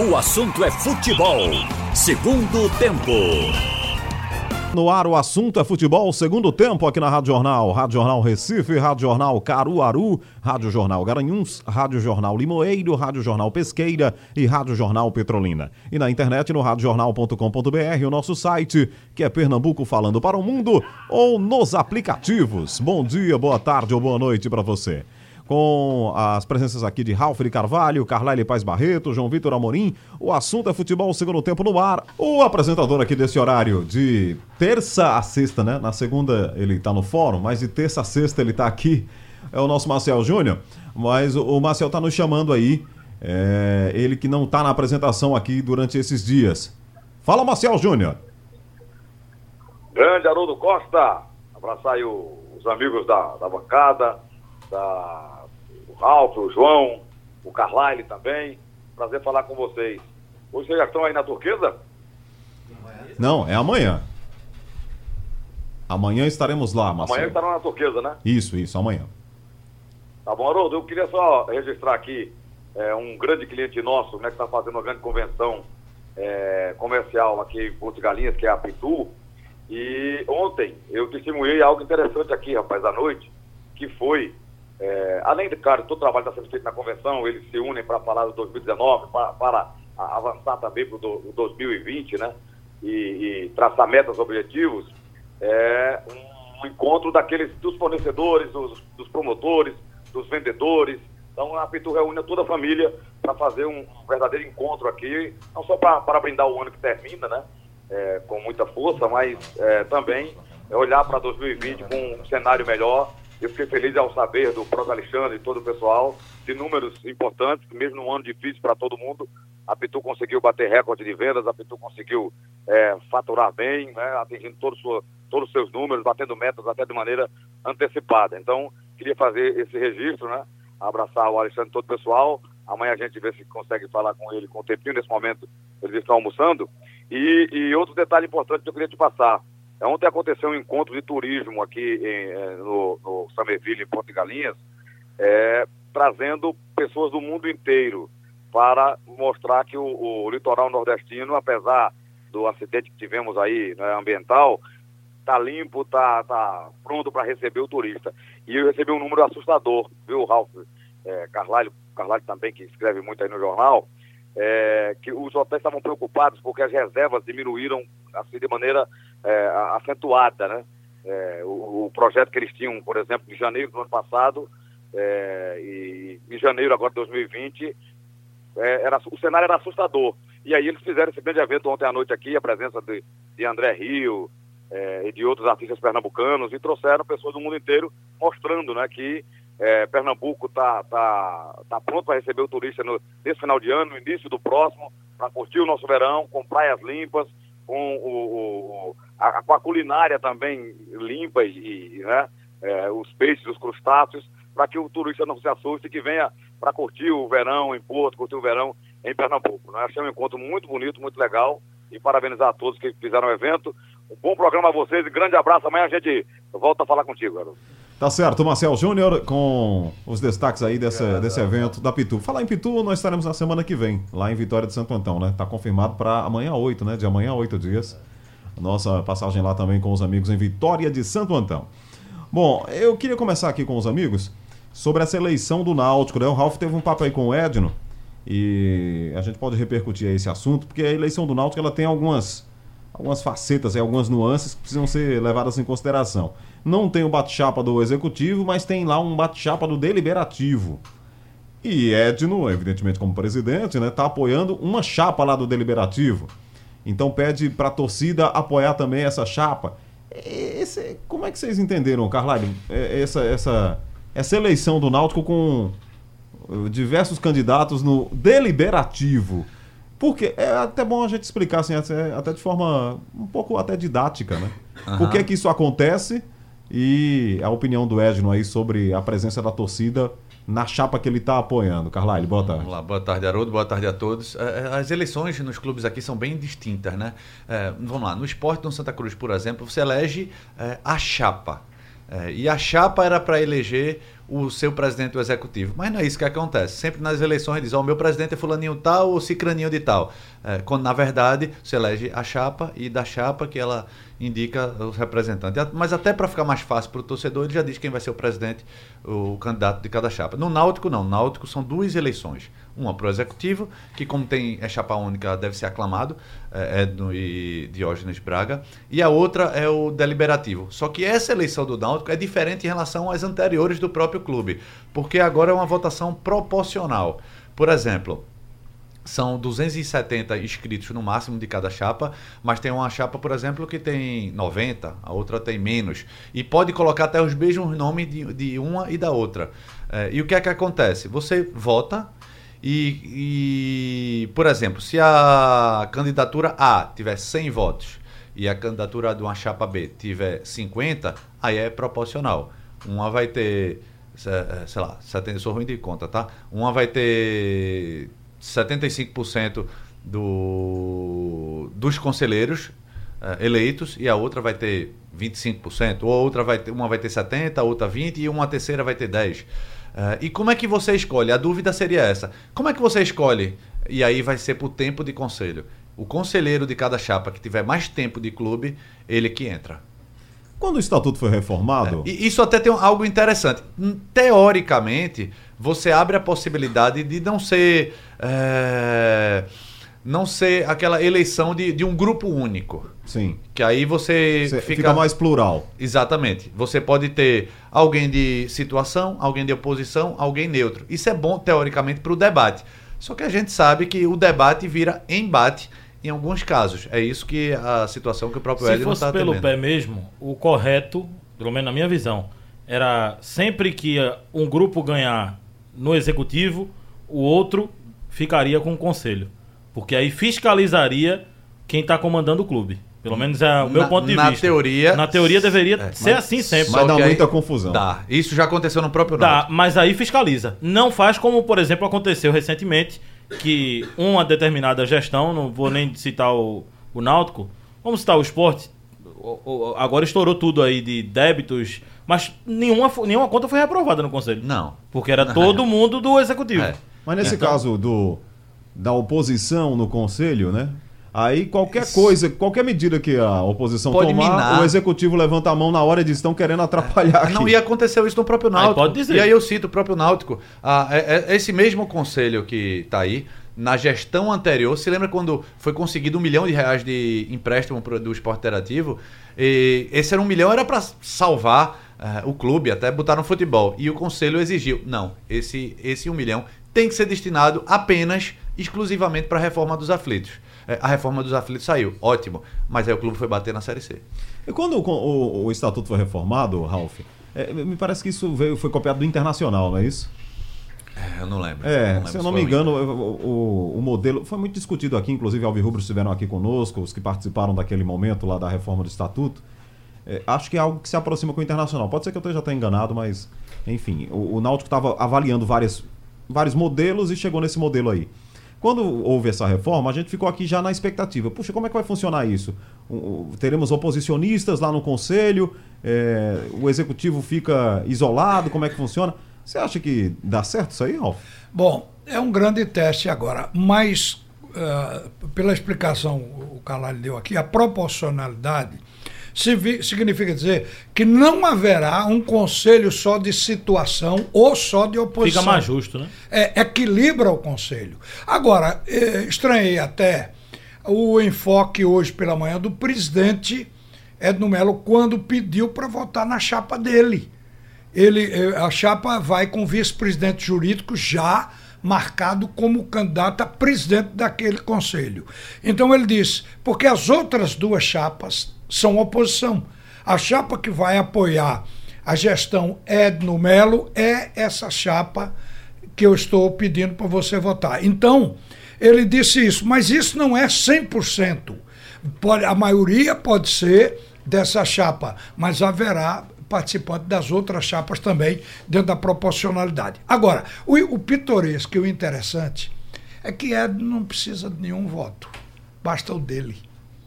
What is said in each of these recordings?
O assunto é futebol. Segundo tempo. No ar, o assunto é futebol, segundo tempo aqui na Rádio Jornal. Rádio Jornal Recife, Rádio Jornal Caruaru, Rádio Jornal Garanhuns, Rádio Jornal Limoeiro, Rádio Jornal Pesqueira e Rádio Jornal Petrolina. E na internet no radiojornal.com.br, o nosso site, que é Pernambuco falando para o mundo, ou nos aplicativos. Bom dia, boa tarde ou boa noite para você com as presenças aqui de Ralf de Carvalho, Carlyle Paz Barreto, João Vitor Amorim. O assunto é futebol segundo tempo no ar. O apresentador aqui desse horário de terça a sexta, né? Na segunda ele tá no fórum, mas de terça a sexta ele tá aqui. É o nosso Marcel Júnior. Mas o Marcel tá nos chamando aí. É, ele que não tá na apresentação aqui durante esses dias. Fala, Marcel Júnior. Grande Haroldo Costa. Abraçar aí os amigos da, da bancada, da Ralf, o João, o Carlyle também. Prazer falar com vocês. Hoje vocês já estão aí na turquesa? Não, é amanhã. Amanhã estaremos lá, Marcelo. Amanhã estarão na turquesa, né? Isso, isso, amanhã. Tá bom, Haroldo, eu queria só registrar aqui é, um grande cliente nosso, né, que está fazendo uma grande convenção é, comercial aqui em Porto Galinhas, que é a Pitu. E ontem eu testemunhei algo interessante aqui, rapaz, à noite, que foi é, além de, claro, todo o trabalho está sendo feito na convenção, eles se unem para falar do 2019, para, para avançar também para o 2020, né? E, e, traçar metas, objetivos. É um, encontro daqueles, dos fornecedores, dos, dos, promotores, dos vendedores. Então a Pitu reúne toda a família para fazer um verdadeiro encontro aqui, não só para brindar o ano que termina, né? É, com muita força, mas é, também olhar para 2020 com um cenário melhor eu fiquei feliz ao saber do próprio Alexandre e todo o pessoal de números importantes, mesmo num ano difícil para todo mundo. A Pitu conseguiu bater recorde de vendas, a Pitu conseguiu é, faturar bem, né, atingindo todos, todos os seus números, batendo metas até de maneira antecipada. Então, queria fazer esse registro, né, abraçar o Alexandre e todo o pessoal. Amanhã a gente vê se consegue falar com ele com o tempinho. Nesse momento, eles estão almoçando. E, e outro detalhe importante que eu queria te passar. Ontem aconteceu um encontro de turismo aqui em, eh, no, no Samerville, em Porto Galinhas, é, trazendo pessoas do mundo inteiro para mostrar que o, o, litoral nordestino, apesar do acidente que tivemos aí né, ambiental, está limpo, está tá pronto para receber o turista. E eu recebi um número assustador, viu, Ralf? É, Carlalho, Carlalho também, que escreve muito aí no jornal, é, que os hotéis estavam preocupados porque as reservas diminuíram assim de maneira é, acentuada, né? É, o, o, projeto que eles tinham, por exemplo, em janeiro do ano passado é, e em janeiro agora de 2020, é, era, o cenário era assustador. E aí eles fizeram esse grande evento ontem à noite aqui, a presença de, de André Rio é, e de outros artistas pernambucanos, e trouxeram pessoas do mundo inteiro mostrando né, que é, Pernambuco está tá, tá pronto para receber o turista no, nesse final de ano, no início do próximo, para curtir o nosso verão, com praias limpas, com, o, o a, com a culinária também limpa e, né, é, os peixes, os crustáceos, para que o turista não se assuste e que venha para curtir o verão em Porto, curtir o verão em Pernambuco. Né? Achei um encontro muito bonito, muito legal e parabenizar a todos que fizeram o evento. Um bom programa a vocês e grande abraço. Amanhã a gente volta a falar contigo, garoto. Tá certo, Marcel Júnior, com os destaques aí desse, é, desse evento da Pitu. Falar em Pitu, nós estaremos na semana que vem, lá em Vitória de Santo Antão, né? Tá confirmado para amanhã 8, né? De amanhã a 8 dias. Nossa passagem lá também com os amigos em Vitória de Santo Antão. Bom, eu queria começar aqui com os amigos sobre essa eleição do Náutico, né? O Ralf teve um papo aí com o Edno e a gente pode repercutir esse assunto, porque a eleição do Náutico ela tem algumas algumas facetas e algumas nuances que precisam ser levadas em consideração. Não tem o bate-chapa do executivo, mas tem lá um bate-chapa do deliberativo. E Edno, evidentemente como presidente, né, tá apoiando uma chapa lá do deliberativo. Então pede para a torcida apoiar também essa chapa. Esse, como é que vocês entenderam, Carlalho, é, essa, essa, essa eleição do Náutico com uh, diversos candidatos no deliberativo? Porque é até bom a gente explicar assim, até de forma um pouco até didática, né? Uhum. Por que, que isso acontece e a opinião do Edno aí sobre a presença da torcida na chapa que ele está apoiando. Carlyle, boa tarde. Vamos lá, boa tarde, Haroldo, boa tarde a todos. É, é, as eleições nos clubes aqui são bem distintas, né? É, vamos lá, no esporte do Santa Cruz, por exemplo, você elege a chapa. É, e a chapa era para eleger o seu presidente do executivo. Mas não é isso que acontece. Sempre nas eleições diz, ó, oh, meu presidente é fulaninho tal ou cicraninho de tal. É, quando, na verdade, se elege a chapa e da chapa que ela indica os representantes. Mas até para ficar mais fácil para o torcedor, ele já diz quem vai ser o presidente, o candidato de cada chapa. No Náutico, não. No Náutico são duas eleições. Uma para o executivo, que como tem é chapa única, deve ser aclamado, é Edno e Diógenes Braga. E a outra é o deliberativo. Só que essa eleição do Náutico é diferente em relação às anteriores do próprio clube, porque agora é uma votação proporcional. Por exemplo, são 270 inscritos no máximo de cada chapa, mas tem uma chapa, por exemplo, que tem 90, a outra tem menos. E pode colocar até os mesmos nomes de, de uma e da outra. É, e o que é que acontece? Você vota e, e, por exemplo, se a candidatura A tiver 100 votos e a candidatura de uma chapa B tiver 50, aí é proporcional. Uma vai ter, sei lá, eu sou ruim de conta, tá? Uma vai ter 75% do, dos conselheiros uh, eleitos e a outra vai ter 25%, ou outra vai ter, uma vai ter 70%, a outra 20% e uma terceira vai ter 10%. Uh, e como é que você escolhe? A dúvida seria essa. Como é que você escolhe? E aí vai ser por tempo de conselho. O conselheiro de cada chapa que tiver mais tempo de clube, ele que entra. Quando o estatuto foi reformado. É, isso até tem algo interessante. Teoricamente, você abre a possibilidade de não ser. É, não ser aquela eleição de, de um grupo único. Sim. Que aí você, você fica... fica mais plural. Exatamente. Você pode ter alguém de situação, alguém de oposição, alguém neutro. Isso é bom, teoricamente, para o debate. Só que a gente sabe que o debate vira embate em alguns casos. É isso que a situação que o próprio não está Se fosse pelo pé mesmo, o correto, pelo menos na minha visão, era sempre que um grupo ganhar no executivo, o outro ficaria com o conselho. Porque aí fiscalizaria quem está comandando o clube. Pelo menos é o meu na, ponto de na vista. Teoria, na teoria deveria é, ser mas, assim sempre. Mas dá muita aí, confusão. Dá. Isso já aconteceu no próprio Dá, mas aí fiscaliza. Não faz como, por exemplo, aconteceu recentemente, que uma determinada gestão, não vou nem citar o, o Náutico, vamos citar o esporte, agora estourou tudo aí de débitos, mas nenhuma, nenhuma conta foi reprovada no conselho. Não. Porque era todo mundo do executivo. É. Mas nesse então, caso do, da oposição no conselho, né? Aí qualquer coisa, qualquer medida que a oposição pode tomar, minar. o executivo levanta a mão na hora de estão querendo atrapalhar. É, não, e aconteceu isso no próprio Náutico. Aí pode dizer. E aí eu cito o próprio Náutico. Ah, é, é, esse mesmo conselho que está aí, na gestão anterior, se lembra quando foi conseguido um milhão de reais de empréstimo pro, do esporte interativo? E esse era um milhão, era para salvar uh, o clube, até botar no futebol. E o conselho exigiu: não, esse, esse um milhão tem que ser destinado apenas, exclusivamente para a reforma dos aflitos. É, a reforma dos aflitos saiu, ótimo. Mas aí o clube foi bater na Série C. E quando o, o, o estatuto foi reformado, Ralf, é, me parece que isso veio, foi copiado do Internacional, não é isso? É, eu não lembro. É, não lembro se eu não me engano, o, o, modelo foi muito discutido aqui, inclusive Alvirrubros estiveram aqui conosco, os que participaram daquele momento lá da reforma do estatuto. É, acho que é algo que se aproxima com o Internacional. Pode ser que eu esteja até enganado, mas enfim, o, o Náutico estava avaliando várias, vários modelos e chegou nesse modelo aí. Quando houve essa reforma, a gente ficou aqui já na expectativa. Puxa, como é que vai funcionar isso? teremos oposicionistas lá no conselho, é, o executivo fica isolado, como é que funciona? Você acha que dá certo isso aí, Ralf? Bom, é um grande teste agora, mas uh, pela explicação o Carlalho deu aqui, a proporcionalidade significa dizer que não haverá um conselho só de situação ou só de oposição. Fica mais justo, né? É, equilibra o conselho. Agora, é, estranhei até o enfoque hoje pela manhã do presidente Edno Melo quando pediu para votar na chapa dele. Ele, é, a chapa vai com o vice-presidente jurídico já marcado como candidato a presidente daquele conselho. Então ele disse, porque as outras duas chapas são oposição. A chapa que vai apoiar a gestão Edno Melo é essa chapa que eu estou pedindo para você votar. Então, ele disse isso, mas isso não é 100%. Pode, a maioria pode ser dessa chapa, mas haverá participante das outras chapas também, dentro da proporcionalidade. Agora, o, o pitoresco e o interessante é que Edno não precisa de nenhum voto, basta o dele.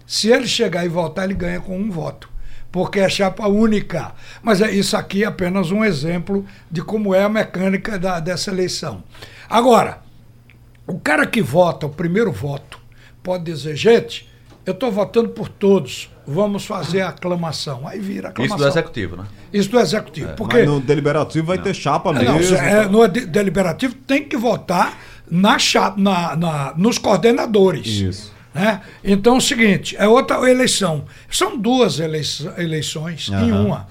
Se ele chegar e votar, ele ganha com um voto. porque é chapa única. Mas é, isso aqui é apenas um exemplo de como é a mecânica da, dessa eleição. Agora, o cara que vota, o primeiro voto, pode dizer, gente, eu estou votando por todos, vamos fazer a aclamação. Aí vira aclamação. Isso do executivo, né? Isso do executivo. porque Mas no deliberativo vai ter chapa é, não, mesmo. é, no de- deliberativo tem que votar na, cha- na, na- nos coordenadores. Isso. Né? Então é o seguinte, é outra eleição. São duas eleiç- eleições em Aham. uma.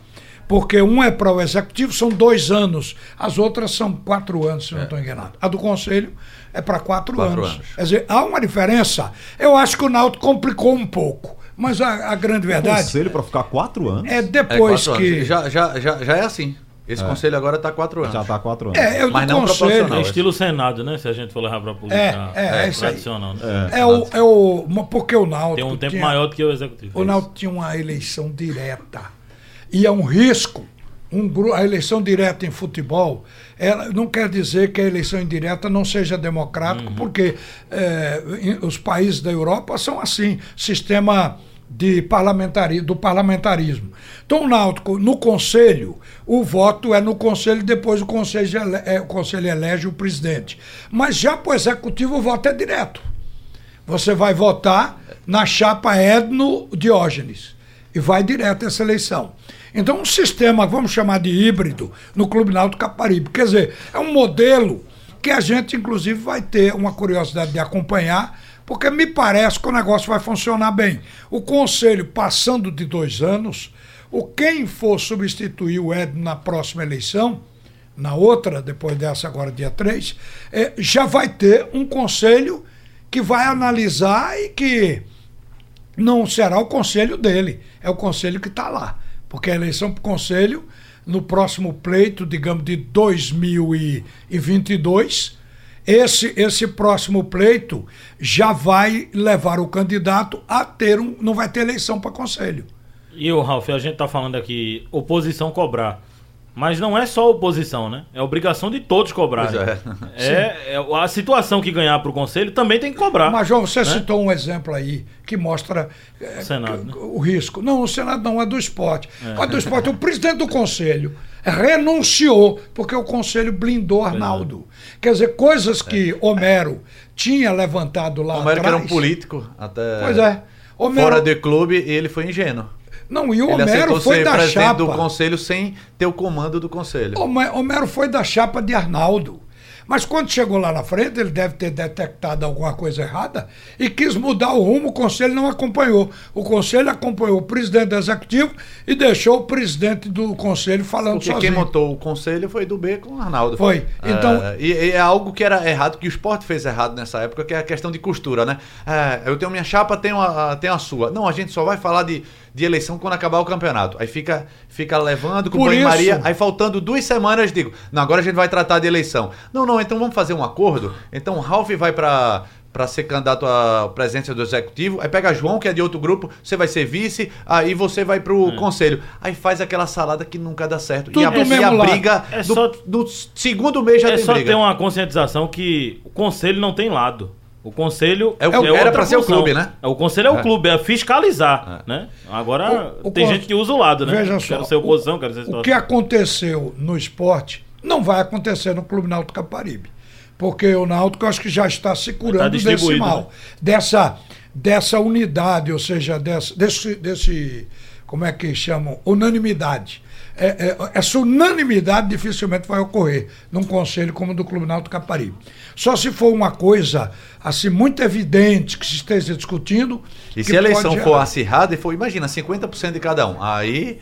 Porque um é para o executivo, são dois anos. As outras são quatro anos, se não estou enganado. A do conselho é para quatro, Quatro anos. anos. Quer dizer, há uma diferença. Eu acho que o Náutico complicou um pouco. Mas a, a grande verdade Conselho pra ficar quatro anos? é É depois quatro que. anos. Já, já, já, já é assim. Esse conselho agora está quatro anos. Já tá quatro anos. É, eu Mas não conselho. proporcional. É estilo Senado, né? Se a gente for levar pra política É, é, é isso aí. tradicional. Né? É o, é o. Porque o Náutico. Tem um tempo tinha- maior do que o executivo. O Náutico tinha uma eleição direta. E é um risco. Um, a eleição direta em futebol ela não quer dizer que a eleição indireta não seja democrática, porque eh, em- os países da Europa são assim sistema de parlamentari, do parlamentarismo. Então, Náutico, no conselho, o voto é no conselho, depois o conselho, ele- é, o conselho elege o presidente. Mas já para o executivo, o voto é direto. Você vai votar na chapa Edno Diógenes e vai direto essa eleição. Então, um sistema, vamos chamar de híbrido, no Clube Náutico Caparibe. Quer dizer, é um modelo que a gente, inclusive, vai ter uma curiosidade de acompanhar, porque me parece que o negócio vai funcionar bem. O conselho passando de dois anos, o quem for substituir o Edno na próxima eleição, na outra, depois dessa agora, dia 3, eh, já vai ter um conselho que vai analisar e que não será o conselho dele, é o conselho que está lá. Porque a eleição para o conselho, no próximo pleito, digamos, de 2022, esse, esse próximo pleito já vai levar o candidato a ter um. Não vai ter eleição para conselho. E o Ralf, a gente tá falando aqui, oposição cobrar. Mas não é só oposição, né? É obrigação de todos cobrarem. Pois É, é a situação que ganhar pro conselho também tem que cobrar. Mas, João, você né? citou um exemplo aí que mostra eh, Senado, que- né? o risco. Não, o Senado não, é do esporte. É do esporte. O presidente do conselho renunciou porque o conselho blindou Arnaldo. Quer dizer, coisas que Homero tinha levantado lá O Homero que era um atrás. político, até Pois é. Homero, fora de clube, ele foi ingênuo. Não, e o ele Homero foi da chapa. do conselho sem ter o comando do conselho. Homer- Homero foi da chapa de Arnaldo. Mas quando chegou lá na frente, ele deve ter detectado alguma coisa errada e quis mudar o rumo, o conselho não acompanhou. O conselho acompanhou o presidente do executivo e deixou o presidente do conselho falando Porque sozinho. quem montou o conselho foi do B com o Arnaldo. Foi. Então- É, e, e é algo que era errado, que o esporte fez errado nessa época, que é a questão de costura, né? É, eu tenho minha chapa, tenho a, a- tenho a sua. Não, a gente só vai falar de, de eleição quando acabar o campeonato. Aí fica, fica levando com banho-maria. Aí faltando duas semanas, digo, não, agora a gente vai tratar de eleição. Não, não, então vamos fazer um acordo. Então o Ralf vai para para ser candidato à presidência do executivo, aí pega João, que é de outro grupo, você vai ser vice, aí você vai pro conselho. Aí faz aquela salada que nunca dá certo. Tudo e a, do e a briga É do, só- do segundo mês já é tem só briga. ter uma conscientização que o conselho não tem lado. O conselho É o- era outra pra ser o clube, né? É, O conselho é o É. clube, é fiscalizar, né? Agora O- o tem gente que usa o lado, né? Veja só, Quero ser oposição, quero ser O que aconteceu no esporte não vai acontecer no Clube Náutico Caparibe. Porque o Náutico eu acho que já está se curando desse distribuído, mal. né? Dessa, dessa unidade, ou seja, dessa, desse, desse. Como é que chamam? Unanimidade. É, é, essa unanimidade dificilmente vai ocorrer num conselho como o do Clube Náutico Caparibe. Só se for uma coisa assim muito evidente que se esteja discutindo. E se a eleição pode for acirrada e for, imagina, 50% de cada um, aí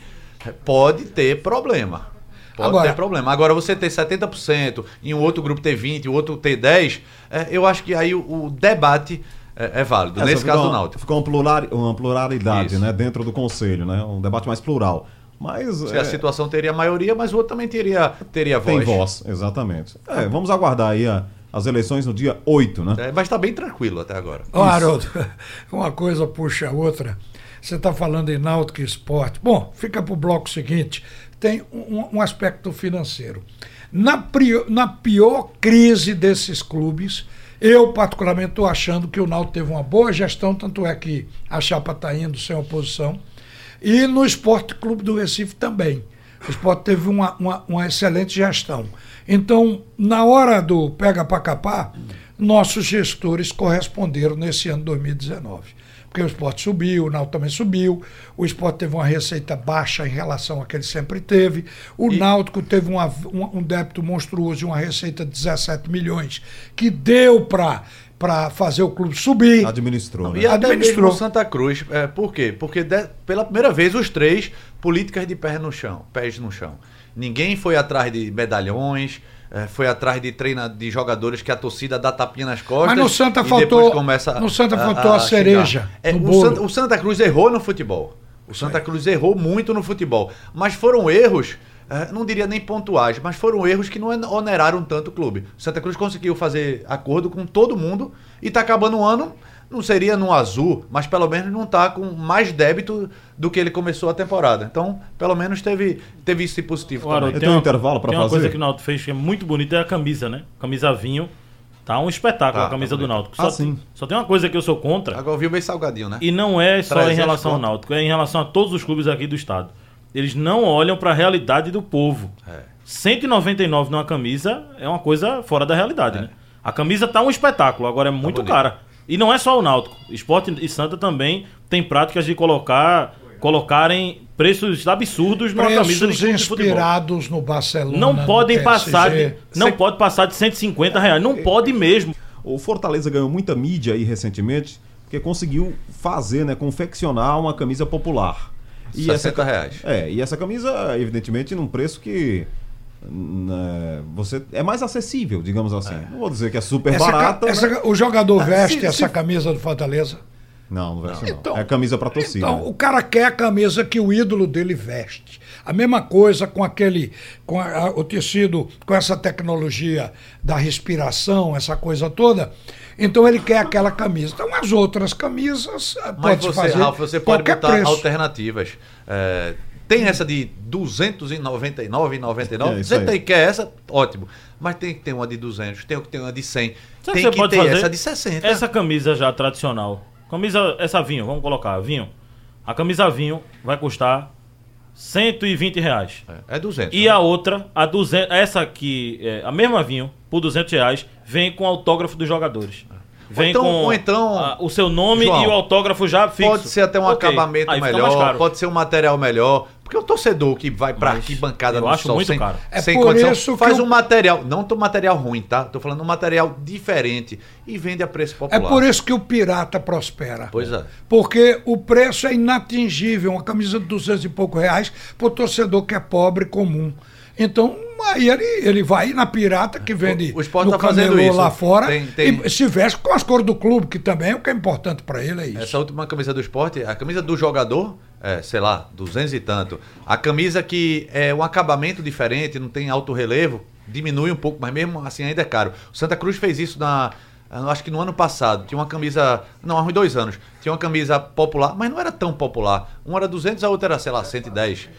pode ter problema. Pode Agora- ter problema. Agora, você ter 70% e um outro grupo ter 20%, o outro ter 10%, é, eu acho que aí o, o debate é, é válido. Nesse caso do uma- Náutico. Ficou uma, plural, uma pluralidade Isso. né, dentro do conselho, né? Um debate mais plural. Mas Se é, a situação teria maioria, mas o outro também teria, teria voz. tem voz, exatamente. É, vamos aguardar aí a- as eleições no dia 8, né? É, mas está bem tranquilo até agora. Ó, Haroldo, uma coisa puxa a outra. Você está falando em náutico e esporte. Bom, fica para o bloco seguinte. Tem um, um aspecto financeiro. Na, prio- na pior crise desses clubes, eu particularmente estou achando que o Náutico teve uma boa gestão, tanto é que a chapa está indo sem oposição. E no Esporte Clube do Recife também. O esporte teve uma, uma, uma excelente gestão. Então, na hora do pega para capar, nossos gestores corresponderam nesse ano 2019 porque o esporte subiu, o Náutico também subiu, o esporte teve uma receita baixa em relação a que ele sempre teve, o e... Náutico teve uma, um, um débito monstruoso e uma receita de 17 milhões, que deu para para fazer o clube subir. Administrou. Né? E Administrou. Santa Cruz. É, por quê? Porque de, pela primeira vez os três políticas de pés no chão, pés no chão. Ninguém foi atrás de medalhões, é, foi atrás de treina de jogadores que a torcida dá tapinha nas costas. Mas no Santa faltou, começa no Santa faltou a, a, a cereja. É, o, Santa, o, Santa, Cruz errou no futebol. O Santa Cruz errou muito no futebol. Mas foram erros, não diria nem pontuais, mas foram erros que não oneraram tanto o clube. O Santa Cruz conseguiu fazer acordo com todo mundo e está acabando o ano não seria no azul, mas pelo menos não está com mais débito do que ele começou a temporada. Então, pelo menos teve, teve isso positivo claro, também. Tem um intervalo para fazer. Tem uma coisa que o Náutico fez que é muito bonita, é a camisa, né? Camisa vinho. Tá um espetáculo ah, a camisa tá do Náutico. Só, ah, sim. só tem uma coisa que eu sou contra. Agora viu bem salgadinho, né? E não é só em relação ao Náutico, é em relação a todos os clubes aqui do estado. Eles não olham para a realidade do povo. É. 199 numa camisa é uma coisa fora da realidade, é. né? A camisa tá um espetáculo, agora é tá muito tá cara. E não é só o Náutico. Esporte e Santa também tem práticas de colocar colocarem preços absurdos numa camisa de, de inspirados no Barcelona. Não podem passar de, não pode passar de 150 reais, não pode mesmo. O Fortaleza ganhou muita mídia aí recentemente, porque conseguiu fazer, né, confeccionar uma camisa popular. E 60 essa, reais. É, e essa camisa, evidentemente, num preço que né, você é mais acessível, digamos assim. É. Não vou dizer que é super essa, barata. Essa, mas... O jogador veste se, essa se... camisa do Fortaleza? Não, não veste não. Então, é camisa para torcida. Então, o cara quer a camisa que o ídolo dele veste. A mesma coisa com aquele, com a, o tecido, com essa tecnologia da respiração, essa coisa toda. Então ele quer aquela camisa. Então as outras camisas Mas pode você, fazer Ralf, você pode botar preço. alternativas. É, tem essa de 299,99. É, você tem, quer essa, ótimo. Mas tem que ter uma de 200, tem que ter uma de 100. Sabe tem que, ter fazer? essa de 60. Essa camisa já tradicional. Camisa, essa vinho, vamos colocar, vinho. A camisa vinho vai custar 120 reais. É, é 200. E né? a outra, a 200, essa aqui, é, a mesma vinho, por 200 reais, vem com autógrafo dos jogadores. É. Vem então, com então, a, o seu nome João, e o autógrafo já fixo. Pode ser até um okay. acabamento melhor, pode ser um material melhor. Porque o torcedor que vai pra arquibancada no acho sol muito sem, caro. É sem condição, faz um material, não um material ruim, tá? Tô falando um material diferente e vende a preço popular. É por isso que o pirata prospera. Pois é. Porque o preço é inatingível, uma camisa de 200 e pouco reais pro torcedor que é pobre comum. Então, aí ele, ele vai na pirata que vende o, o no tá fazendo isso. lá fora tem, tem... e se veste com as cores do clube, que também é o que é importante para ele é isso. Essa última camisa do esporte, a camisa do jogador, é, sei lá, duzentos e tanto. A camisa que é um acabamento diferente, não tem alto relevo, diminui um pouco, mas mesmo assim ainda é caro. O Santa Cruz fez isso na acho que no ano passado, tinha uma camisa, não, há uns dois anos, tinha uma camisa popular, mas não era tão popular. Uma era 200, a outra era, sei lá, 110.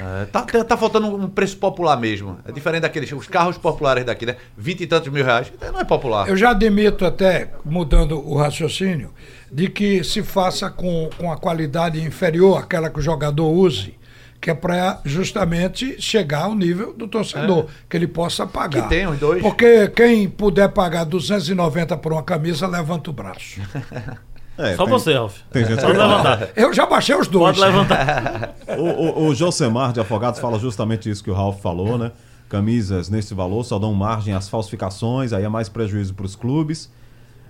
É, tá, tá, faltando um preço popular mesmo. É diferente daqueles os carros populares daqui, né? Vinte e tantos mil reais. Não é popular. Eu já admito até, mudando o raciocínio, de que se faça com, com a qualidade inferior àquela que o jogador use que é para justamente chegar ao nível do torcedor, é. que ele possa pagar. Que tem os dois. Porque quem puder pagar 290 por uma camisa, levanta o braço. É, Só tem, você, Ralf. Tem gente Pode levantar. Eu já baixei os dois. Pode levantar. o, o, o Josemar de Afogados fala justamente isso que o Ralf falou, né? Camisas nesse valor só dão margem às falsificações, aí é mais prejuízo para os clubes.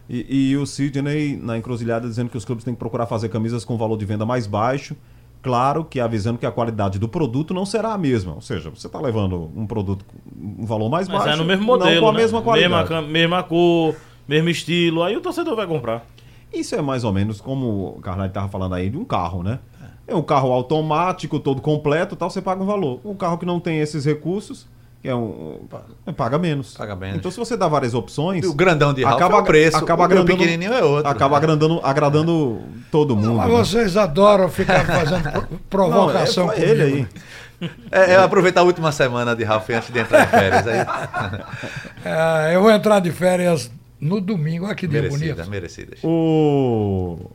E, e, o Sidney na encruzilhada dizendo que os clubes têm que procurar fazer camisas com valor de venda mais baixo. Claro que avisando que a qualidade do produto não será a mesma. Ou seja, você está levando um produto com um valor mais Mas baixo. é no mesmo modelo. Não com a né? mesma qualidade. Mesma, mesma cor, mesmo estilo. Aí o torcedor vai comprar. Isso é mais ou menos como o Carnal estava falando aí de um carro, né? É um carro automático, todo completo, tal, você paga um valor. Um carro que não tem esses recursos, que é um é, paga menos. Paga menos. Então se você dá várias opções, o grandão de acaba é o preço, acaba o pequenininho é outro. Acaba agradando, agradando todo mundo. Mas né? vocês adoram ficar fazendo provocação não, é, ele aí. É, é, aproveitar a última semana de Ralf antes de entrar em férias. Aí. É, eu vou entrar de férias no domingo, olha que dia merecidas, bonito. Merecidas, O,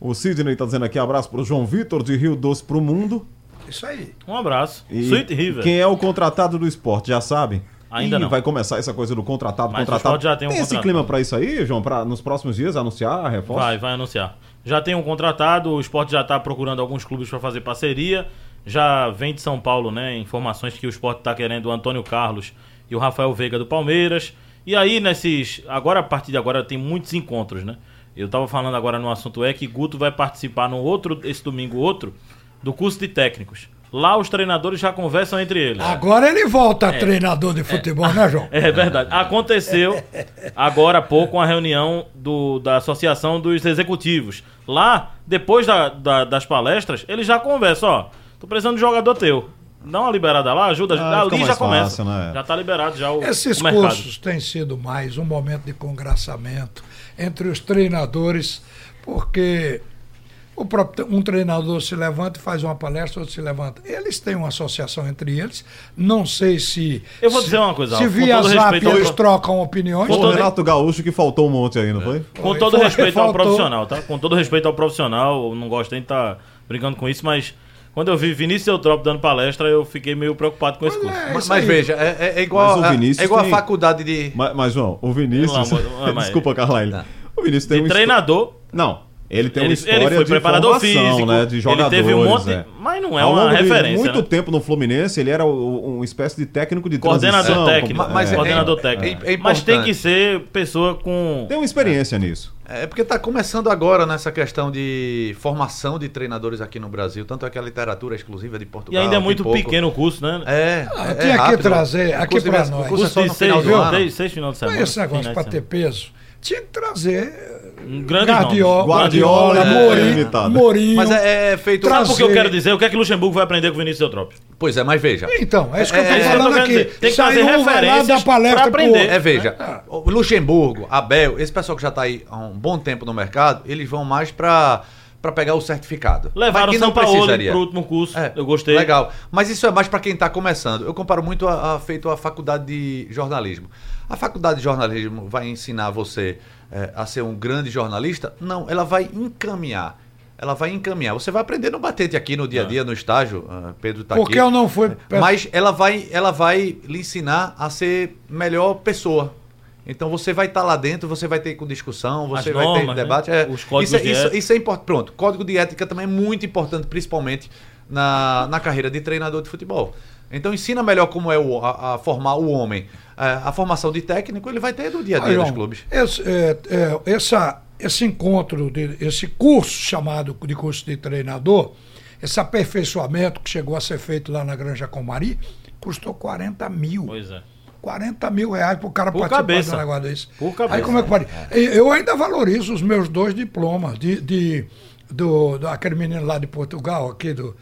O Sidney está dizendo aqui, abraço pro João Vitor de Rio Doce pro Mundo. Isso aí. Um abraço. E Sweet River. Quem é o contratado do esporte, já sabe? Ainda Ih, não. vai começar essa coisa do contratado, Mas o contratado. esporte já tem um esse contrato. clima pra isso aí, João? Pra nos próximos dias anunciar a reforça? Vai, vai anunciar. Já tem um contratado, o esporte já está procurando alguns clubes para fazer parceria. Já vem de São Paulo, né? Informações que o esporte está querendo o Antônio Carlos e o Rafael Veiga do Palmeiras. E aí, nesses. Agora, a partir de agora, tem muitos encontros, né? Eu estava falando agora no assunto é que Guto vai participar no outro, esse domingo outro, do curso de técnicos. Lá os treinadores já conversam entre eles. Agora ele volta a treinador de futebol, né, João? É verdade. Aconteceu agora há pouco uma reunião do, da Associação dos Executivos. Lá, depois da- da- das palestras, eles já conversam, ó. Tô precisando de jogador teu. Dá uma liberada lá, ajuda. Ah, fica ali já começa. fácil, né? Já tá liberado já o, Esses o cursos têm sido mais um momento de congraçamento entre os treinadores, porque o próprio, um treinador se levanta e faz uma palestra, outro se levanta. Eles têm uma associação entre eles. Não sei se. Eu vou se- dizer uma coisa, Se com via todo zap respeito eles trocam opiniões. Foi o Renato Gaúcho que faltou um monte aí, não foi? Com Foi, todo foi, respeito ao faltou. profissional, tá? Com todo respeito ao profissional, eu não gosto nem de estar brincando com isso, mas quando eu vi Vinícius Eutrópio dando palestra, eu fiquei meio preocupado com esse curso. é, Mas, mas veja, é, é- é igual, Mas o a, Vinícius é igual tem- a faculdade de. Mas, mas, João, o Vinícius. Amor- mas- Desculpa, Carlyle. Tá. O Vinícius tem De um. treinador, Não. Ele tem ele, uma história ele foi de preparador formação, físico, né, de jogadores. ele teve um monte, é. mas não é Ao uma referência, muito né? tempo no Fluminense, ele era uma espécie de técnico de Coordenador transição. técnico, como- mas é. é- coordenador é- técnico. é- é mas tem que ser pessoa com Tem uma experiência nisso. É porque está começando agora nessa questão de formação de treinadores aqui no Brasil, tanto é que a literatura é exclusiva de e Portugal. ainda é muito pouco. pequeno o curso, né? É, Ah, é, tinha que trazer O aqui de- nós. O curso é só no seis, final do ano. seis, seis final de semana. é esse negócio para ter peso. Tinha que trazer Um grande Guardiola, nome. Guardiola Guardiola, é Mourinho. Mourinho. Mas é, é feito. Traz- Sabe por que eu trazer- quero dizer? O que é que Luxemburgo vai aprender com o Vinícius Eutrópio? Pois é, mas veja. Então, é isso que eu É, tô é, falando eu aqui. tem que trazer um, lá, referências pro aprender. outro. É, veja, o Luxemburgo, Abel, esse pessoal que já está aí há um bom tempo no mercado, eles vão mais para para pegar o certificado. Levaram o São Paulo precisaria. pro último curso. É, eu gostei. Legal. Mas isso é mais para quem está começando. Eu comparo muito a, a feito a faculdade de jornalismo. A faculdade de jornalismo vai ensinar você é, a ser um grande jornalista? Não, ela vai encaminhar. Ela vai encaminhar. Você vai aprender no batente aqui no dia a dia, no estágio. ah, Pedro está aqui. Porque eu não fui. Mas ela vai, ela vai lhe ensinar a ser melhor pessoa. Então você vai estar lá dentro, você vai ter com discussão, você As vai ter normas, né? debate. é. Os códigos isso, é- de isso, ética. isso é importante. Pronto, código de ética também é muito importante, principalmente na, na carreira de treinador de futebol. Então ensina melhor como é o, a, a formar o homem. É, a formação de técnico ele vai ter no dia a dia Aí, dos clubes. Esse, é, é, essa, esse encontro, de, esse curso chamado de curso de treinador, esse aperfeiçoamento que chegou a ser feito lá na Granja Comari, custou 40 mil. Pois é. 40 mil reais para o cara Por participar cabeça. de um negócio desse. Por cabeça. Aí como é que pode? Eu ainda valorizo os meus dois diplomas de, de do, do aquele menino lá de Portugal, aqui do.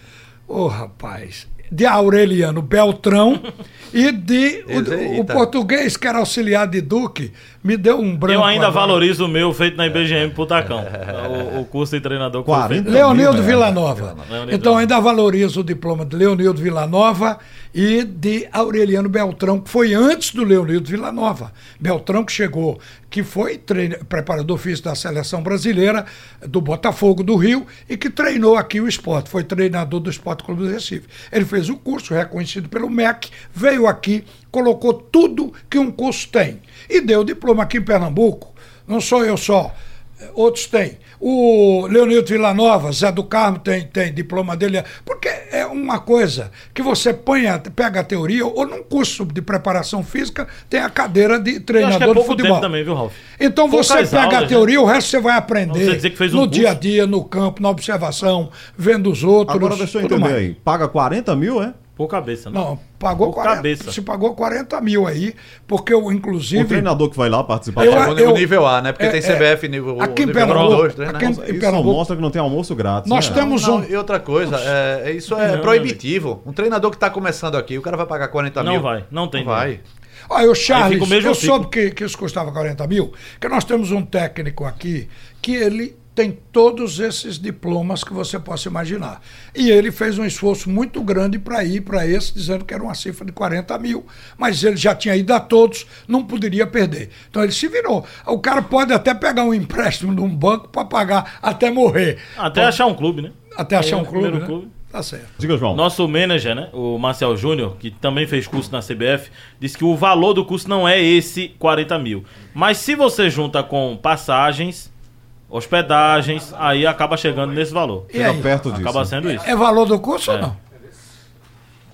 Ô rapaz! De Aureliano Beltrão e de o, o tá. português que era auxiliar de Duque, me deu um branco. Eu ainda agora. valorizo o meu feito na IBGM Putacão. O, o curso de treinador que foi 40 feito. Leonildo Mil, é. Villanova. Leonildo. Então ainda valorizo o diploma de Leonildo Villanova e de Aureliano Beltrão, que foi antes do Leonildo Villanova. Beltrão que chegou, que foi treine- preparador físico da seleção brasileira, do Botafogo do Rio, e que treinou aqui o esporte, foi treinador do Esporte Clube do Recife. Ele fez o curso, reconhecido pelo MEC, veio aqui, colocou tudo que um curso tem. E deu diploma aqui em Pernambuco. Não sou eu só. Outros têm. O Leonildo Villanova, Zé do Carmo tem, tem diploma dele. Porque é uma coisa que você põe a- pega a teoria, ou num curso de preparação física, tem a cadeira de Eu acho que treinador é de pouco futebol. tempo também, viu, Ralf? Então Poucas você pega aulas, a né? teoria, o resto você vai Não aprender sei dizer que fez um no curso. dia a dia, no campo, na observação, vendo os outros. Agora deixa eu entender aí. Paga 40 mil, é? Por cabeça, né? Não, pagou Por 40, cabeça. se pagou 40 mil aí, porque eu, inclusive. O treinador que vai lá participar. Eu- Chegou no nível A, né? Porque é, tem é, CBF nível aqui em nível Pernambuco, 2, né? aqui em- Isso Pernambuco- mostra que não tem almoço grátis. Nós né? temos Não, um. e outra coisa, é, é- isso é Não, proibitivo. Um treinador que está começando aqui, o cara vai pagar 40 Não mil. vai, não tem Não vai. Olha, o Charles, eu ciclo. soube que, que isso custava 40 mil, que nós temos um técnico aqui que ele tem todos esses diplomas que você possa imaginar. E ele fez um esforço muito grande para ir para esse, dizendo que era uma cifra de 40 mil, mas ele já tinha ido a todos, não poderia perder. Então ele se virou. O cara pode até pegar um empréstimo de um banco para pagar até morrer. Até Pode- achar um clube, né? até achar É, um clube. primeiro né? clube. Tá certo. Diga, João. Nosso manager, né, o Marcel Júnior, que também fez curso na CBF, disse que o valor do curso não é esse 40 mil. Mas se você junta com passagens, hospedagens, aí acaba chegando nesse valor. E Chega aí? perto disso. Acaba sendo isso. É valor do curso ou É. não?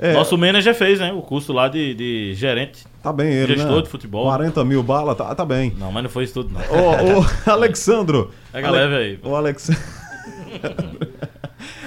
É, Nosso manager fez, né, o curso lá de, de gerente. tá bem ele, gestor né? de futebol. 40 mil bala, tá, tá bem. Não, mas não foi isso tudo, não. Ô, ô, Alexandro. Pega Ale- leve aí. O Alex...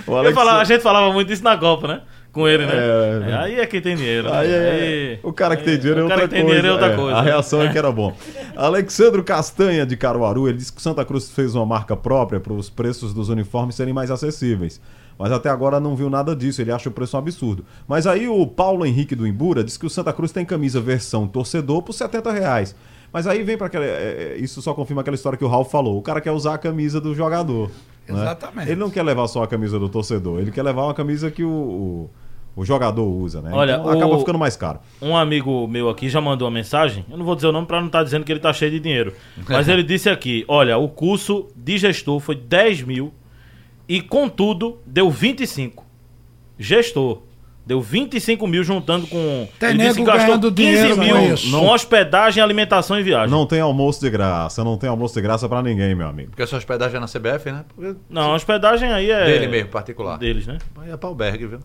o Alex... a gente falava muito isso na Copa, né? Com ele, né? É, É, aí é quem tem dinheiro. né? Aí é- Aí- O cara que tem dinheiro é o outra cara que tem coisa. dinheiro é outra É, coisa. A reação é que era bom. Alexandro Castanha, de Caruaru, ele disse que o Santa Cruz fez uma marca própria para os preços dos uniformes serem mais acessíveis. Mas até agora não viu nada disso, ele acha o preço um absurdo. Mas aí o Paulo Henrique do Imbura disse que o Santa Cruz tem camisa versão torcedor por 70 reais. Mas aí vem para aquela. é, é, isso só confirma aquela história que o Ralf falou. O cara quer usar a camisa do jogador. né? Exatamente. Ele não quer levar só a camisa do torcedor, ele quer levar uma camisa que o, o, o jogador usa, né? Olha, então acaba o- ficando mais caro. Um amigo meu aqui já mandou uma mensagem. Eu não vou dizer o nome pra não estar dizendo que ele tá cheio de dinheiro. Mas ele disse aqui: olha, o curso de gestor foi 10 mil e, contudo, deu 25. Gestor. Deu 25 mil juntando com. Tem ele disse que gastou ganhando 15 dinheiro mil com com hospedagem, alimentação e viagem. Não tem almoço de graça, não tem almoço de graça pra ninguém, meu amigo. Porque a sua hospedagem é na CBF, né? Porque Não, a hospedagem aí é. dele mesmo, particular. Deles, né? Aí é pra albergue, viu?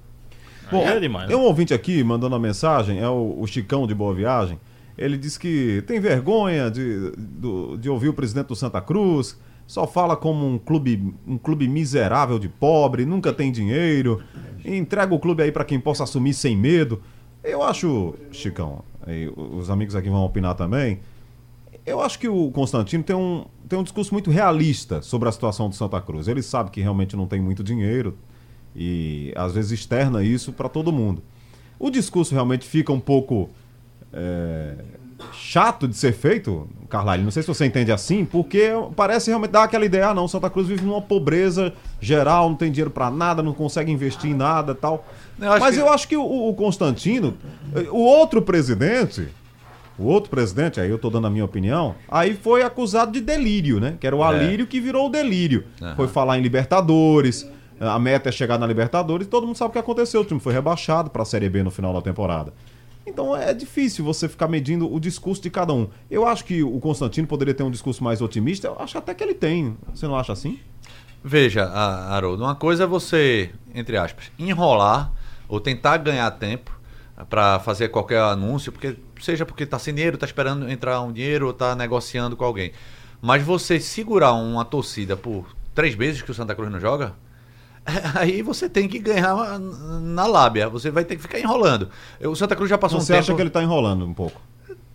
Bom, é demais. Tem Né? um ouvinte aqui mandando a mensagem, é o, o Chicão de Boa Viagem. Ele diz que tem vergonha de, do- de ouvir o presidente do Santa Cruz, só fala como um clube, um clube miserável de pobre, nunca tem dinheiro, entrega o clube aí pra quem possa assumir sem medo. Eu acho, Chicão, os amigos aqui vão opinar também. Eu acho que o Constantino tem um, tem um discurso muito realista sobre a situação do Santa Cruz. Ele sabe que realmente não tem muito dinheiro e às vezes externa isso para todo mundo. O discurso realmente fica um pouco é, chato de ser feito, Carlyle. Não sei se você entende assim, porque parece realmente dar aquela ideia: ah, não, Santa Cruz vive numa pobreza geral, não tem dinheiro para nada, não consegue investir em nada tal. Eu Mas que- eu acho que o, o Constantino, o outro presidente, o outro presidente, aí eu tô dando a minha opinião, aí foi acusado de delírio, né? Que era o alírio que virou o delírio. Aham. Foi falar em Libertadores, a meta é chegar na Libertadores, e todo mundo sabe o que aconteceu. O time foi rebaixado para a Série B no final da temporada. Então é difícil você ficar medindo o discurso de cada um. Eu acho que o Constantino poderia ter um discurso mais otimista, eu acho até que ele tem. Você não acha assim? Veja, a- Haroldo, uma coisa é você, entre aspas, enrolar ou tentar ganhar tempo para fazer qualquer anúncio, porque seja porque está sem dinheiro, está esperando entrar um dinheiro ou está negociando com alguém. Mas você segurar uma torcida por três meses que o Santa Cruz não joga, aí você tem que ganhar na lábia. Você vai ter que ficar enrolando. O Santa Cruz já passou Você um acha tempo que ele tá enrolando um pouco?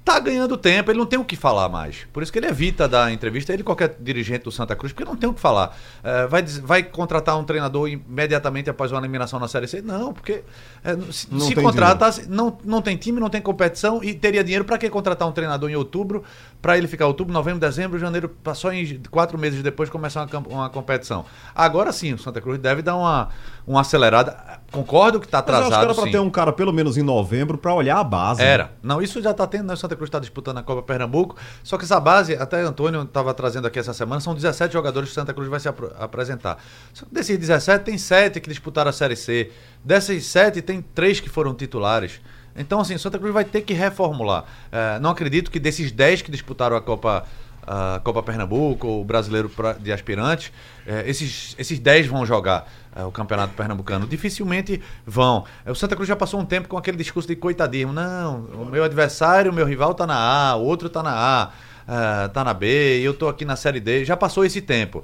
tá ganhando tempo, ele não tem o que falar mais. Por isso que ele evita dar entrevista, ele qualquer dirigente do Santa Cruz, porque não tem o que falar. É, vai, vai contratar um treinador imediatamente após uma eliminação na Série C? Não, porque é, se, Não se contrata, não, não tem time, não tem competição e teria dinheiro para que contratar um treinador em outubro, para ele ficar outubro, novembro, dezembro, janeiro, só em quatro meses depois começar uma, uma competição. Agora sim, o Santa Cruz deve dar uma, uma acelerada. Concordo que está Mas eu acho que atrasado. era sim. ter um cara pelo menos em novembro pra olhar a base. né? Era. Não, isso já está tendo, né? O Santa Cruz está disputando a Copa Pernambuco. Só que essa base, até Antônio estava trazendo aqui essa semana, são 17 jogadores que o Santa Cruz vai se apro- apresentar. Só que desses 17, tem 7 que disputaram a Série C. Dessas 7, tem 3 que foram titulares. Então, assim, Santa Cruz vai ter que reformular. Eh, não acredito que desses 10 que disputaram a Copa, a Copa Pernambuco, o brasileiro de aspirantes, eh, esses, esses 10 vão jogar eh, o Campeonato Pernambucano. Dificilmente vão. Eh, O Santa Cruz já passou um tempo com aquele discurso de coitadismo. Não, o meu adversário, o meu rival tá na A, o outro tá na A. eh, tá na B, eu tô aqui na Série D, já passou esse tempo.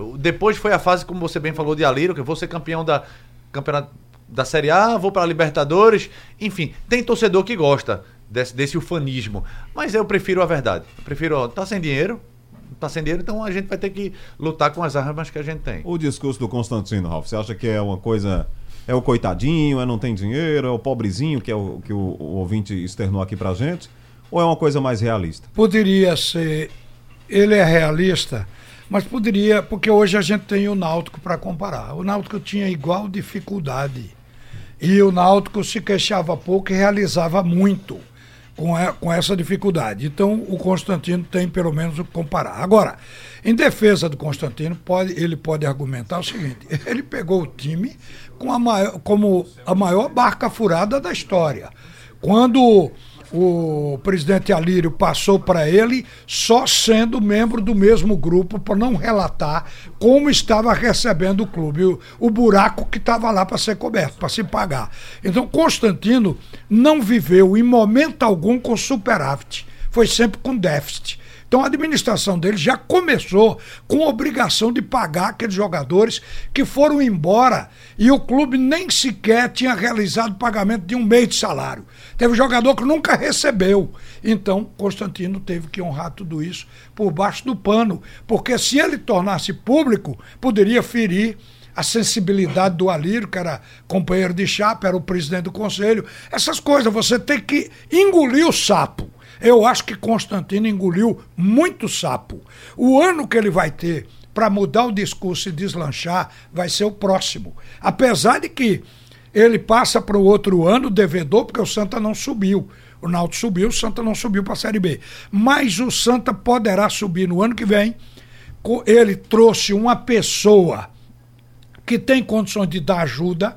O- depois foi a fase, como você bem falou, de Alírio, que eu vou ser campeão da campeonato da Série A, vou para Libertadores, enfim, tem torcedor que gosta desse, desse ufanismo, mas eu prefiro a verdade. Eu prefiro, ó, tá sem dinheiro, tá sem dinheiro, então a gente vai ter que lutar com as armas que a gente tem. O discurso do Constantino, Ralf, você acha que é uma coisa. É o coitadinho, é não tem dinheiro, é o pobrezinho, que é o que o, o ouvinte externou aqui pra gente? Ou é uma coisa mais realista? Poderia ser. Ele é realista, Mas poderia, porque hoje a gente tem o Náutico para comparar. O Náutico tinha igual dificuldade. E o Náutico se queixava pouco e realizava muito com, a, com essa dificuldade. Então o Constantino tem pelo menos o que comparar. Agora, em defesa do Constantino, pode, ele pode argumentar o seguinte: ele pegou o time com a maior, como a maior barca furada da história. Quando o presidente Alírio passou para ele só sendo membro do mesmo grupo para não relatar como estava recebendo o clube, o, o buraco que estava lá para ser coberto, para se pagar. Então Constantino não viveu em momento algum com superávit, foi sempre com déficit. Então a administração dele já começou com a obrigação de pagar aqueles jogadores que foram embora e o clube nem sequer tinha realizado pagamento de um mês de salário. Teve jogador que nunca recebeu. Então Constantino teve que honrar tudo isso por baixo do pano, porque se ele tornasse público, poderia ferir a sensibilidade do Alírio, que era companheiro de chapa, era o presidente do conselho. Essas coisas, você tem que engolir o sapo. Eu acho que Constantino engoliu muito sapo. O ano que ele vai ter para mudar o discurso e deslanchar vai ser o próximo. Apesar de que ele passa para o outro ano devedor, porque o Santa não subiu. O Náutico subiu, o Santa não subiu para a Série B. Mas o Santa poderá subir no ano que vem. Ele trouxe uma pessoa que tem condições de dar ajuda,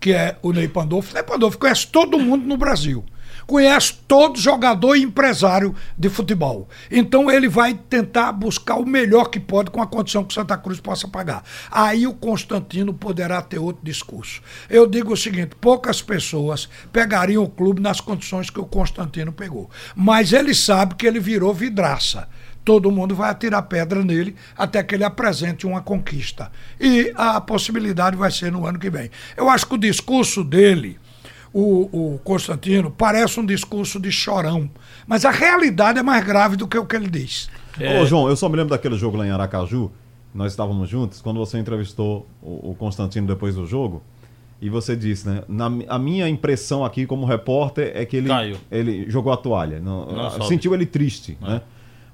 que é o Ney Pandolfo. Ney Pandolfo conhece todo mundo no Brasil conhece todo jogador e empresário de futebol. Então ele vai tentar buscar o melhor que pode com a condição que Santa Cruz possa pagar. Aí o Constantino poderá ter outro discurso. Eu digo o seguinte: poucas pessoas pegariam o clube nas condições que o Constantino pegou. Mas ele sabe que ele virou vidraça todo mundo vai atirar pedra nele até que ele apresente uma conquista. E a possibilidade vai ser no ano que vem. Eu acho que o discurso dele o, o Constantino parece um discurso de chorão, mas a realidade é mais grave do que o que ele diz. É... Ô, João, eu só me lembro daquele jogo lá em Aracaju, nós estávamos juntos, quando você entrevistou o, o Constantino depois do jogo, e você disse, né? Na, a minha impressão aqui como repórter é que ele, ele jogou a toalha. Não, não sentiu ele triste, é. né?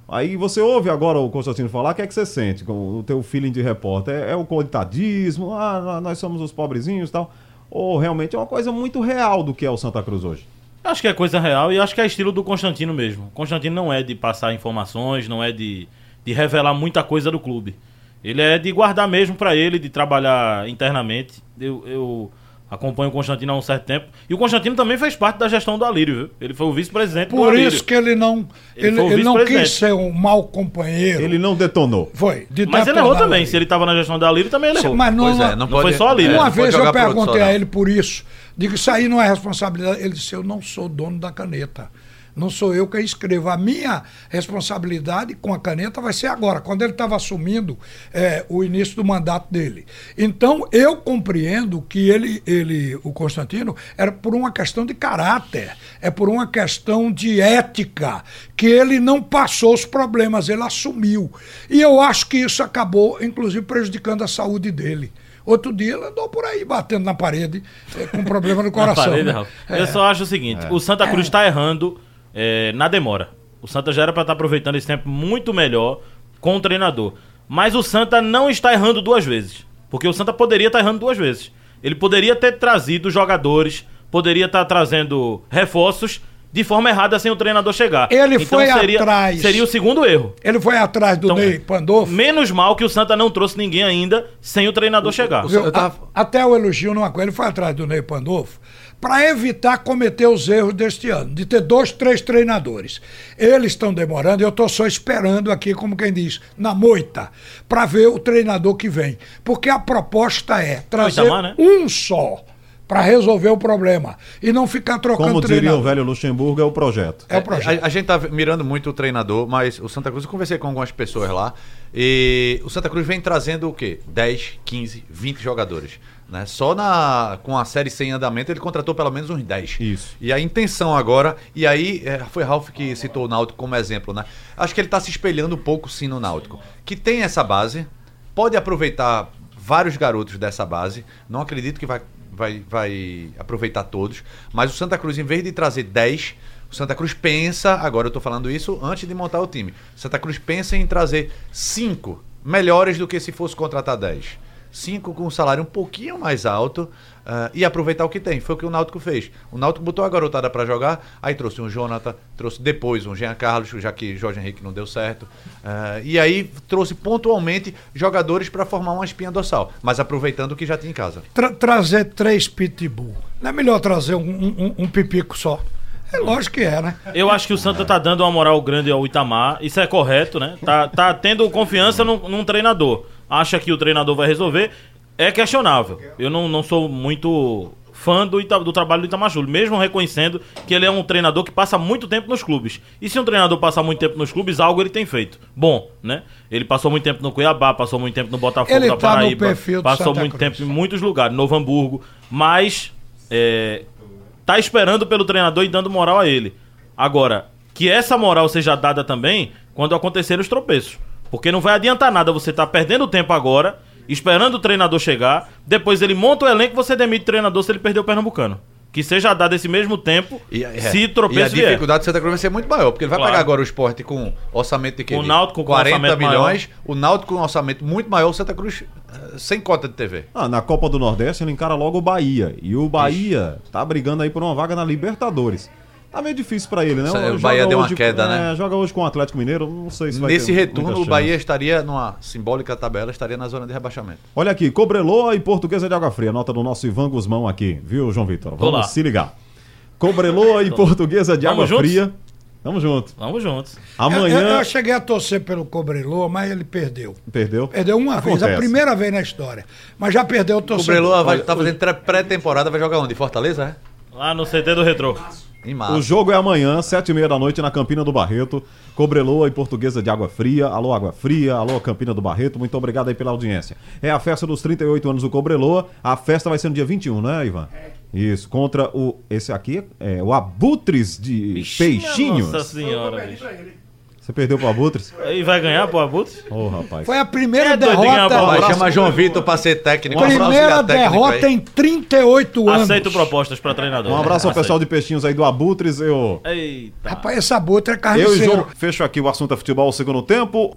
Aí você ouve agora o Constantino falar, o que é que você sente com o teu feeling de repórter? É, é o coitadismo, ah, nós somos os pobrezinhos e tal ou realmente é uma coisa muito real do que é o Santa Cruz hoje? Acho que é coisa real e acho que é estilo do Constantino mesmo. Constantino não é de passar informações, não é de, de revelar muita coisa do clube. Ele é de guardar mesmo para ele, de trabalhar internamente. Eu, eu acompanho o Constantino há um certo tempo. E o Constantino também fez parte da gestão do Alírio, viu? Ele foi o vice-presidente do Alírio. Por isso que ele não, ele, ele, ele não quis ser um mau companheiro. Ele não detonou. Foi. De mas ele errou também. Se ele estava na gestão do Alírio, também ele errou. Mas não, pois é, não, não pode, foi só Alírio. Uma vez eu perguntei a ele por isso. Digo, isso aí não é responsabilidade. Ele disse, eu não sou dono da caneta. Não sou eu que escrevo. A minha responsabilidade com a caneta vai ser agora, quando ele estava assumindo é, o início do mandato dele. Então, eu compreendo que ele, ele, o Constantino, era por uma questão de caráter, é por uma questão de ética, que ele não passou os problemas, ele assumiu. E eu acho que isso acabou, inclusive, prejudicando a saúde dele. Outro dia ele andou por aí batendo na parede é, com problema no coração. Parede, né? Eu é. só acho o seguinte: é. o Santa Cruz está errando é, na demora. O Santa já era para estar tá aproveitando esse tempo muito melhor com o treinador. Mas o Santa não está errando duas vezes. Porque o Santa poderia estar tá errando duas vezes. Ele poderia ter trazido jogadores, poderia estar tá trazendo reforços de forma errada sem o treinador chegar. Ele então, foi seria, atrás. Seria o segundo erro. Ele foi atrás do então, Ney Pandolfo. Menos mal que o Santa não trouxe ninguém ainda sem o treinador o, chegar. O, tava... a, até o elogio numa coisa, ele foi atrás do Ney Pandolfo para evitar cometer os erros deste ano, de ter dois, três treinadores. Eles estão demorando, eu estou só esperando aqui, como quem diz, na moita, para ver o treinador que vem. Porque a proposta é trazer Itamar, né? um só para resolver o problema e não ficar trocando Como diria treinador. o velho Luxemburgo, é o projeto. É o projeto. A, a, gente tá mirando muito o treinador, mas o Santa Cruz, eu conversei com algumas pessoas lá, e o Santa Cruz vem trazendo o quê? 10, 15, 20 jogadores. Né? Só na, com a Série C em andamento ele contratou pelo menos uns 10. Isso. E a intenção agora, e aí é, foi Ralf que citou o Náutico como exemplo, né? Acho que ele está se espelhando um pouco sim no Náutico. Que tem essa base, pode aproveitar vários garotos dessa base. Não acredito que vai, vai, vai aproveitar todos. Mas o Santa Cruz, em vez de trazer 10, o Santa Cruz pensa, agora eu estou falando isso antes de montar o time. O Santa Cruz pensa em trazer 5 melhores do que se fosse contratar 10. Cinco com um salário um pouquinho mais alto ah, e aproveitar o que tem. Foi o que o Náutico fez. O Náutico botou a garotada para jogar, aí trouxe um Jonathan, trouxe depois um Jean Carlos, já que Jorge Henrique não deu certo. Ah, e aí trouxe pontualmente jogadores para formar uma espinha dorsal, mas aproveitando o que já tinha em casa. Tra- trazer três pitbull. Não é melhor trazer um, um- um pipico só? É lógico que é, né? Eu acho que o Santa tá dando uma moral grande ao Itamar. Isso é correto, né? Tá, tá tendo confiança num, num treinador. Acha que o treinador vai resolver. É questionável. Eu não, não sou muito fã do, Ita- do trabalho do Itamar Júlio, mesmo reconhecendo que ele é um treinador que passa muito tempo nos clubes. E se um treinador passar muito tempo nos clubes, algo ele tem feito. Bom, né? Ele passou muito tempo no Cuiabá, passou muito tempo no Botafogo Ele da tá no Paraíba, passou Santa muito Cruz. tempo em muitos lugares, Novo Hamburgo, mas é, tá esperando pelo treinador e dando moral a ele. Agora, que essa moral seja dada também quando acontecerem os tropeços. Porque não vai adiantar nada você tá perdendo tempo agora, esperando o treinador chegar, depois ele monta o elenco e você demite o treinador se ele perder o Pernambucano. Que seja dado esse mesmo tempo, E, é, se e a vier. dificuldade do Santa Cruz vai ser muito maior, porque ele vai Claro. pegar agora o esporte com orçamento de quê? O Náutico com 40 orçamento milhões, o Náutico com um orçamento muito maior, o Santa Cruz eh, sem cota de TV. Ah, na Copa do Nordeste ele encara logo o Bahia. E o Bahia tá brigando aí por uma vaga na Libertadores. Tá meio difícil pra ele, né? O Joga Bahia deu uma hoje- queda, é, né? Joga hoje com o Atlético Mineiro, não sei se vai Nesse ter retorno, o Bahia estaria numa simbólica tabela, estaria na zona de rebaixamento. Olha aqui, Cobreloa e Portuguesa de Água Fria. Nota do nosso Ivan Guzmão aqui, viu, João Vitor? Vamos lá. se ligar. Cobreloa e Portuguesa de Vamos Água juntos? Fria. Tamo junto. Vamos juntos. Amanhã. Eu, eu- eu cheguei a torcer pelo Cobreloa, mas ele perdeu. Perdeu? Perdeu uma vez, a Acontece. primeira vez na história. Mas já perdeu o torcedor. Breloa vai estar fazendo pré- pré-temporada, vai jogar onde? Fortaleza, Lá no CT do Retrô. É? O jogo é amanhã, sete e meia da noite, na Campina do Barreto. Cobreloa e Portuguesa de Água Fria. Alô, Água Fria. Alô, Campina do Barreto. Muito obrigado aí pela audiência. É a festa dos 38 anos do Cobreloa. A festa vai ser no dia 21, né, Ivan? Isso, contra o. Esse aqui é o Abutres de Peixinhos. Nossa senhora. Você perdeu pro Abutres? E vai ganhar, pô, Abutres? Ô, rapaz. Foi a primeira É derrota. Vai, chama João Vitor pra ser técnico. Primeira derrota aí. em 38 anos. Aceito propostas pra treinador. Um abraço ao Aceito. pessoal de Peixinhos aí do Abutres. Eu. Eita. Rapaz, essa botra é Eu e carniceiro. João fecho aqui o assunto é futebol segundo tempo.